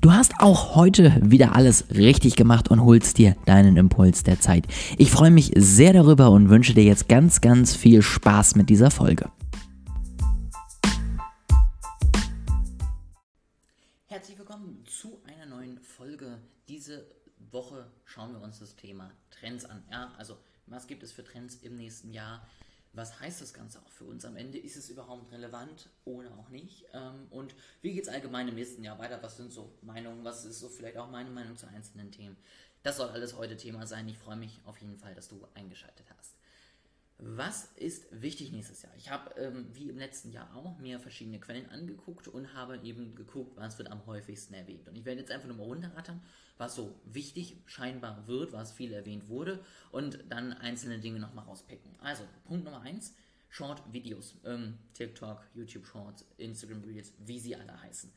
Du hast auch heute wieder alles richtig gemacht und holst dir deinen Impuls der Zeit. Ich freue mich sehr darüber und wünsche dir jetzt ganz, ganz viel Spaß mit dieser Folge. Herzlich willkommen zu einer neuen Folge. Diese Woche schauen wir uns das Thema Trends an. Ja, also was gibt es für Trends im nächsten Jahr? Was heißt das Ganze auch für uns am Ende? Ist es überhaupt relevant oder auch nicht? Ähm, und wie geht es allgemein im nächsten Jahr weiter? Was sind so Meinungen? Was ist so vielleicht auch meine Meinung zu einzelnen Themen? Das soll alles heute Thema sein. Ich freue mich auf jeden Fall, dass du eingeschaltet hast. Was ist wichtig nächstes Jahr? Ich habe, ähm, wie im letzten Jahr auch, mir verschiedene Quellen angeguckt und habe eben geguckt, was wird am häufigsten erwähnt. Und ich werde jetzt einfach nur mal runterrattern, was so wichtig scheinbar wird, was viel erwähnt wurde und dann einzelne Dinge nochmal rauspicken. Also, Punkt Nummer eins: Short-Videos. Ähm, TikTok, YouTube Shorts, Instagram Reels, wie sie alle heißen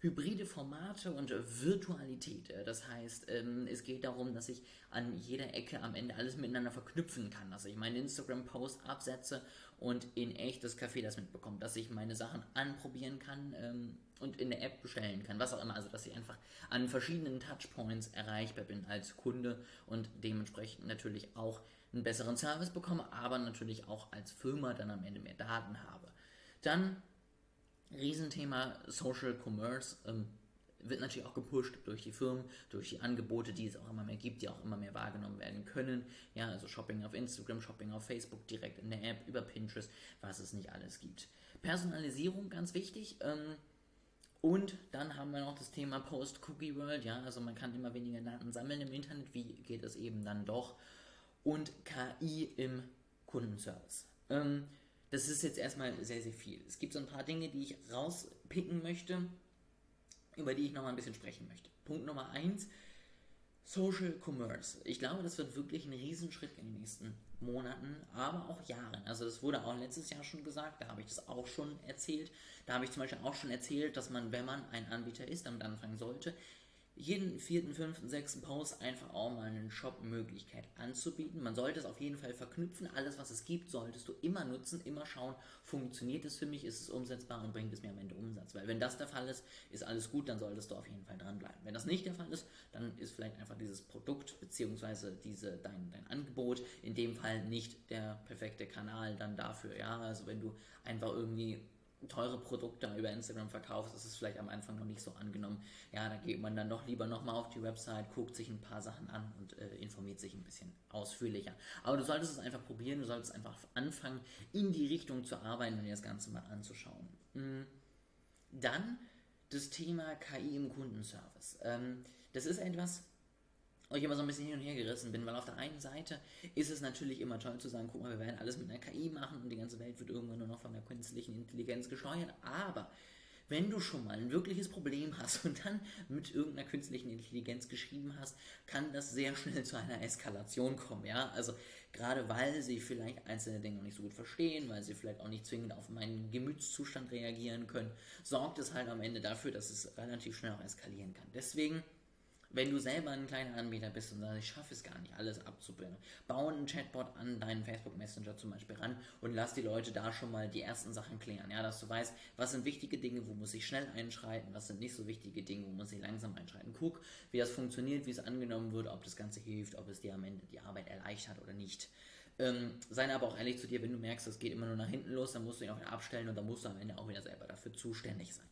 hybride Formate und Virtualität. Das heißt, ähm, es geht darum, dass ich an jeder Ecke am Ende alles miteinander verknüpfen kann, dass ich meinen Instagram-Post absetze und in echt das Café das mitbekommt, dass ich meine Sachen anprobieren kann ähm, und in der App bestellen kann, was auch immer. Also, dass ich einfach an verschiedenen Touchpoints erreichbar bin als Kunde und dementsprechend natürlich auch einen besseren Service bekomme, aber natürlich auch als Firma dann am Ende mehr Daten habe. Dann Riesenthema Social Commerce ähm, wird natürlich auch gepusht durch die Firmen, durch die Angebote, die es auch immer mehr gibt, die auch immer mehr wahrgenommen werden können. Ja, also Shopping auf Instagram, Shopping auf Facebook, direkt in der App, über Pinterest, was es nicht alles gibt. Personalisierung, ganz wichtig. Ähm, und dann haben wir noch das Thema Post-Cookie World. Ja, also man kann immer weniger Daten sammeln im Internet. Wie geht es eben dann doch? Und KI im Kundenservice. Ähm, das ist jetzt erstmal sehr, sehr viel. Es gibt so ein paar Dinge, die ich rauspicken möchte, über die ich nochmal ein bisschen sprechen möchte. Punkt Nummer eins, Social Commerce. Ich glaube, das wird wirklich ein Riesenschritt in den nächsten Monaten, aber auch Jahren. Also das wurde auch letztes Jahr schon gesagt, da habe ich das auch schon erzählt. Da habe ich zum Beispiel auch schon erzählt, dass man, wenn man ein Anbieter ist, damit anfangen sollte, jeden vierten, fünften, sechsten Post einfach auch mal eine Shop-Möglichkeit anzubieten. Man sollte es auf jeden Fall verknüpfen. Alles, was es gibt, solltest du immer nutzen, immer schauen, funktioniert es für mich, ist es umsetzbar und bringt es mir am Ende Umsatz. Weil wenn das der Fall ist, ist alles gut, dann solltest du auf jeden Fall dranbleiben. Wenn das nicht der Fall ist, dann ist vielleicht einfach dieses Produkt bzw. Diese, dein, dein Angebot in dem Fall nicht der perfekte Kanal dann dafür. Ja, also wenn du einfach irgendwie teure Produkte über Instagram verkaufst, ist es vielleicht am Anfang noch nicht so angenommen. Ja, da geht man dann doch lieber nochmal auf die Website, guckt sich ein paar Sachen an und äh, informiert sich ein bisschen ausführlicher. Aber du solltest es einfach probieren, du solltest einfach anfangen, in die Richtung zu arbeiten und dir das Ganze mal anzuschauen. Mhm. Dann das Thema KI im Kundenservice. Ähm, das ist etwas, ich immer so ein bisschen hin und her gerissen bin, weil auf der einen Seite ist es natürlich immer toll zu sagen, guck mal, wir werden alles mit einer KI machen und die ganze Welt wird irgendwann nur noch von der künstlichen Intelligenz gesteuert, aber wenn du schon mal ein wirkliches Problem hast und dann mit irgendeiner künstlichen Intelligenz geschrieben hast, kann das sehr schnell zu einer Eskalation kommen, ja, also gerade weil sie vielleicht einzelne Dinge noch nicht so gut verstehen, weil sie vielleicht auch nicht zwingend auf meinen Gemütszustand reagieren können, sorgt es halt am Ende dafür, dass es relativ schnell auch eskalieren kann. Deswegen wenn du selber ein kleiner Anbieter bist und sagst, ich schaffe es gar nicht, alles abzubilden, bau einen Chatbot an deinen Facebook Messenger zum Beispiel ran und lass die Leute da schon mal die ersten Sachen klären. Ja, dass du weißt, was sind wichtige Dinge, wo muss ich schnell einschreiten, was sind nicht so wichtige Dinge, wo muss ich langsam einschreiten. Guck, wie das funktioniert, wie es angenommen wird, ob das Ganze hilft, ob es dir am Ende die Arbeit erleichtert oder nicht. Ähm, sei aber auch ehrlich zu dir, wenn du merkst, es geht immer nur nach hinten los, dann musst du ihn auch wieder abstellen und dann musst du am Ende auch wieder selber dafür zuständig sein.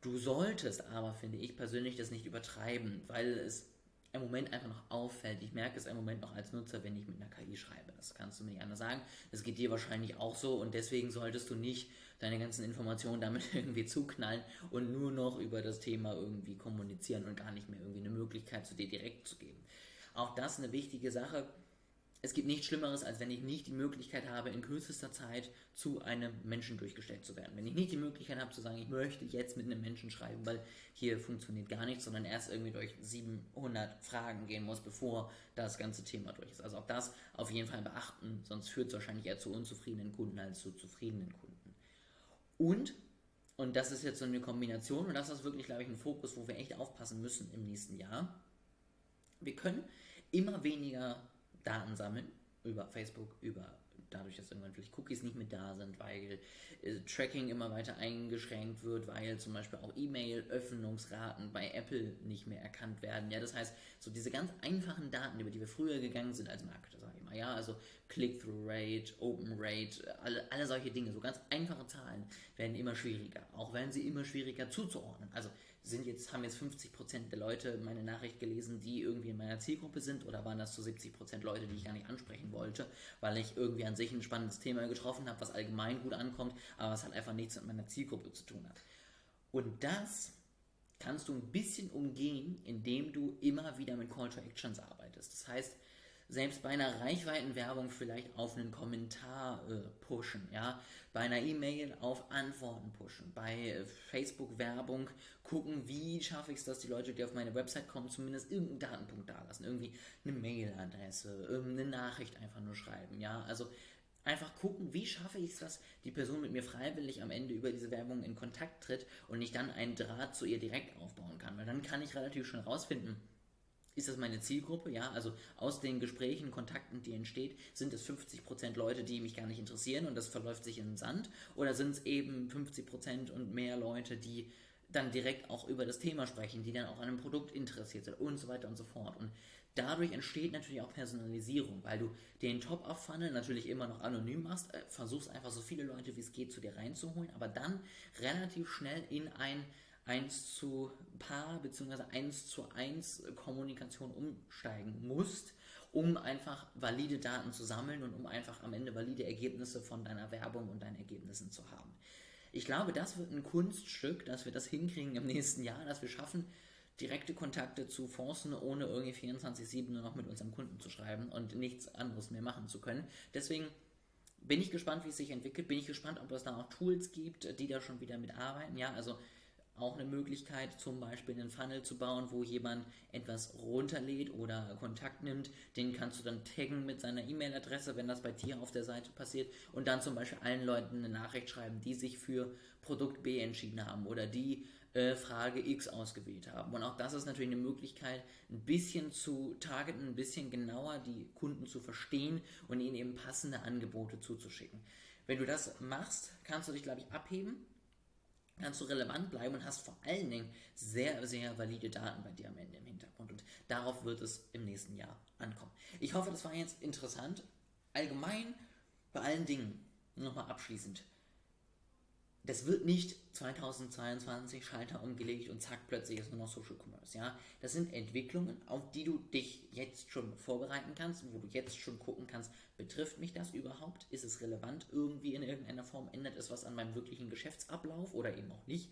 Du solltest aber, finde ich persönlich, das nicht übertreiben, weil es im Moment einfach noch auffällt. Ich merke es im Moment noch als Nutzer, wenn ich mit einer KI schreibe. Das kannst du mir nicht anders sagen. Das geht dir wahrscheinlich auch so und deswegen solltest du nicht deine ganzen Informationen damit irgendwie zuknallen und nur noch über das Thema irgendwie kommunizieren und gar nicht mehr irgendwie eine Möglichkeit zu dir direkt zu geben. Auch das eine wichtige Sache es gibt nichts Schlimmeres, als wenn ich nicht die Möglichkeit habe, in kürzester Zeit zu einem Menschen durchgestellt zu werden. Wenn ich nicht die Möglichkeit habe zu sagen, ich möchte jetzt mit einem Menschen schreiben, weil hier funktioniert gar nichts, sondern erst irgendwie durch 700 Fragen gehen muss, bevor das ganze Thema durch ist. Also auch das auf jeden Fall beachten, sonst führt es wahrscheinlich eher zu unzufriedenen Kunden als zu zufriedenen Kunden. Und, und das ist jetzt so eine Kombination, und das ist wirklich, glaube ich, ein Fokus, wo wir echt aufpassen müssen im nächsten Jahr. Wir können immer weniger Daten sammeln über Facebook, über dadurch, dass irgendwann vielleicht Cookies nicht mehr da sind, weil äh, Tracking immer weiter eingeschränkt wird, weil zum Beispiel auch E-Mail-Öffnungsraten bei Apple nicht mehr erkannt werden. Ja, das heißt, so diese ganz einfachen Daten, über die wir früher gegangen sind als Marketer, mal, ja, also Click-Through-Rate, Open-Rate, alle, alle solche Dinge, so ganz einfache Zahlen werden immer schwieriger, auch werden sie immer schwieriger zuzuordnen. Also sind jetzt, haben jetzt 50% der Leute meine Nachricht gelesen, die irgendwie in meiner Zielgruppe sind, oder waren das zu so 70% Leute, die ich gar nicht ansprechen wollte, weil ich irgendwie an sich ein spannendes Thema getroffen habe, was allgemein gut ankommt, aber was halt einfach nichts mit meiner Zielgruppe zu tun hat. Und das kannst du ein bisschen umgehen, indem du immer wieder mit Call to Actions arbeitest. Das heißt, selbst bei einer Reichweitenwerbung vielleicht auf einen Kommentar äh, pushen, ja, bei einer E-Mail auf Antworten pushen, bei äh, Facebook-Werbung gucken, wie schaffe ich es, dass die Leute, die auf meine Website kommen, zumindest irgendeinen Datenpunkt da lassen, irgendwie eine Mailadresse, irgendeine Nachricht einfach nur schreiben, ja, also einfach gucken, wie schaffe ich es, dass die Person mit mir freiwillig am Ende über diese Werbung in Kontakt tritt und ich dann einen Draht zu ihr direkt aufbauen kann, weil dann kann ich relativ schnell rausfinden, ist das meine Zielgruppe? Ja, also aus den Gesprächen, Kontakten, die entsteht, sind es 50% Leute, die mich gar nicht interessieren und das verläuft sich in den Sand? Oder sind es eben 50% und mehr Leute, die dann direkt auch über das Thema sprechen, die dann auch an einem Produkt interessiert sind und so weiter und so fort. Und dadurch entsteht natürlich auch Personalisierung, weil du den Top-Up-Funnel natürlich immer noch anonym machst, äh, versuchst einfach so viele Leute wie es geht zu dir reinzuholen, aber dann relativ schnell in ein 1 zu Paar bzw. 1 zu 1 Kommunikation umsteigen musst, um einfach valide Daten zu sammeln und um einfach am Ende valide Ergebnisse von deiner Werbung und deinen Ergebnissen zu haben. Ich glaube, das wird ein Kunststück, dass wir das hinkriegen im nächsten Jahr, dass wir schaffen, direkte Kontakte zu forcen, ohne irgendwie 24-7 nur noch mit unserem Kunden zu schreiben und nichts anderes mehr machen zu können. Deswegen bin ich gespannt, wie es sich entwickelt. Bin ich gespannt, ob es da auch Tools gibt, die da schon wieder mitarbeiten. Ja, also auch eine Möglichkeit, zum Beispiel einen Funnel zu bauen, wo jemand etwas runterlädt oder Kontakt nimmt. Den kannst du dann taggen mit seiner E-Mail-Adresse, wenn das bei dir auf der Seite passiert. Und dann zum Beispiel allen Leuten eine Nachricht schreiben, die sich für Produkt B entschieden haben oder die äh, Frage X ausgewählt haben. Und auch das ist natürlich eine Möglichkeit, ein bisschen zu targeten, ein bisschen genauer die Kunden zu verstehen und ihnen eben passende Angebote zuzuschicken. Wenn du das machst, kannst du dich, glaube ich, abheben kannst du relevant bleiben und hast vor allen Dingen sehr, sehr valide Daten bei dir am Ende im Hintergrund. Und darauf wird es im nächsten Jahr ankommen. Ich hoffe, das war jetzt interessant. Allgemein bei allen Dingen, nochmal abschließend, das wird nicht 2022 Schalter umgelegt und zack, plötzlich ist nur noch Social Commerce. Ja? Das sind Entwicklungen, auf die du dich jetzt schon vorbereiten kannst, wo du jetzt schon gucken kannst, betrifft mich das überhaupt? Ist es relevant irgendwie in irgendeiner Form? Ändert es was an meinem wirklichen Geschäftsablauf oder eben auch nicht?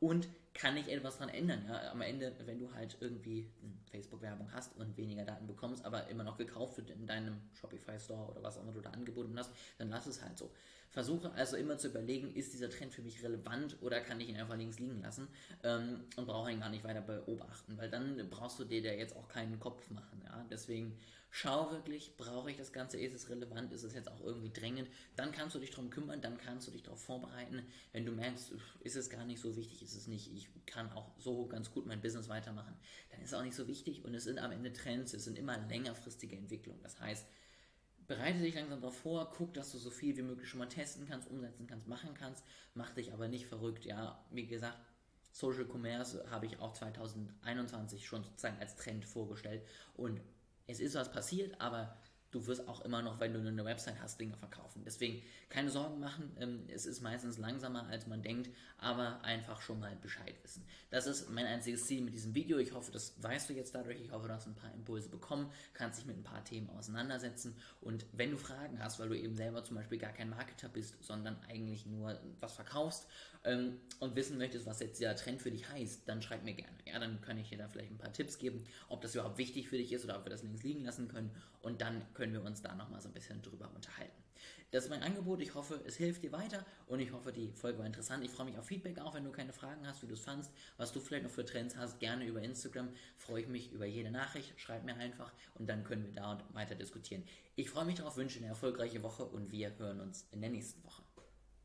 Und kann ich etwas daran ändern? Ja? Am Ende, wenn du halt irgendwie Facebook-Werbung hast und weniger Daten bekommst, aber immer noch gekauft wird in deinem Shopify Store oder was auch immer du da angeboten hast, dann lass es halt so. Versuche also immer zu überlegen, ist dieser Trend für mich relevant oder kann ich ihn einfach links liegen lassen ähm, und brauche ihn gar nicht weiter beobachten, weil dann brauchst du dir da jetzt auch keinen Kopf machen. Ja? Deswegen schau wirklich, brauche ich das Ganze, ist es relevant, ist es jetzt auch irgendwie drängend, dann kannst du dich darum kümmern, dann kannst du dich darauf vorbereiten. Wenn du merkst, ist es gar nicht so wichtig, ist es nicht, ich kann auch so ganz gut mein Business weitermachen, dann ist es auch nicht so wichtig und es sind am Ende Trends, es sind immer längerfristige Entwicklungen. Das heißt, bereite dich langsam darauf vor, guck, dass du so viel wie möglich schon mal testen kannst, umsetzen kannst, machen kannst, mach dich aber nicht verrückt. Ja, wie gesagt, Social Commerce habe ich auch 2021 schon sozusagen als Trend vorgestellt und es ist was passiert, aber du wirst auch immer noch, wenn du eine Website hast, Dinge verkaufen. Deswegen keine Sorgen machen. Ähm, es ist meistens langsamer, als man denkt, aber einfach schon mal Bescheid wissen. Das ist mein einziges Ziel mit diesem Video. Ich hoffe, das weißt du jetzt dadurch. Ich hoffe, du hast ein paar Impulse bekommen, kannst dich mit ein paar Themen auseinandersetzen. Und wenn du Fragen hast, weil du eben selber zum Beispiel gar kein Marketer bist, sondern eigentlich nur was verkaufst ähm, und wissen möchtest, was jetzt der Trend für dich heißt, dann schreib mir gerne. Ja, dann kann ich dir da vielleicht ein paar Tipps geben, ob das überhaupt wichtig für dich ist oder ob wir das links liegen lassen können. Und dann können wir uns da nochmal so ein bisschen drüber unterhalten. Das ist mein Angebot. Ich hoffe, es hilft dir weiter und ich hoffe, die Folge war interessant. Ich freue mich auf Feedback auch, wenn du keine Fragen hast, wie du es fandst, was du vielleicht noch für Trends hast, gerne über Instagram. Freue ich mich über jede Nachricht. Schreib mir einfach und dann können wir da weiter diskutieren. Ich freue mich darauf, wünsche eine erfolgreiche Woche und wir hören uns in der nächsten Woche.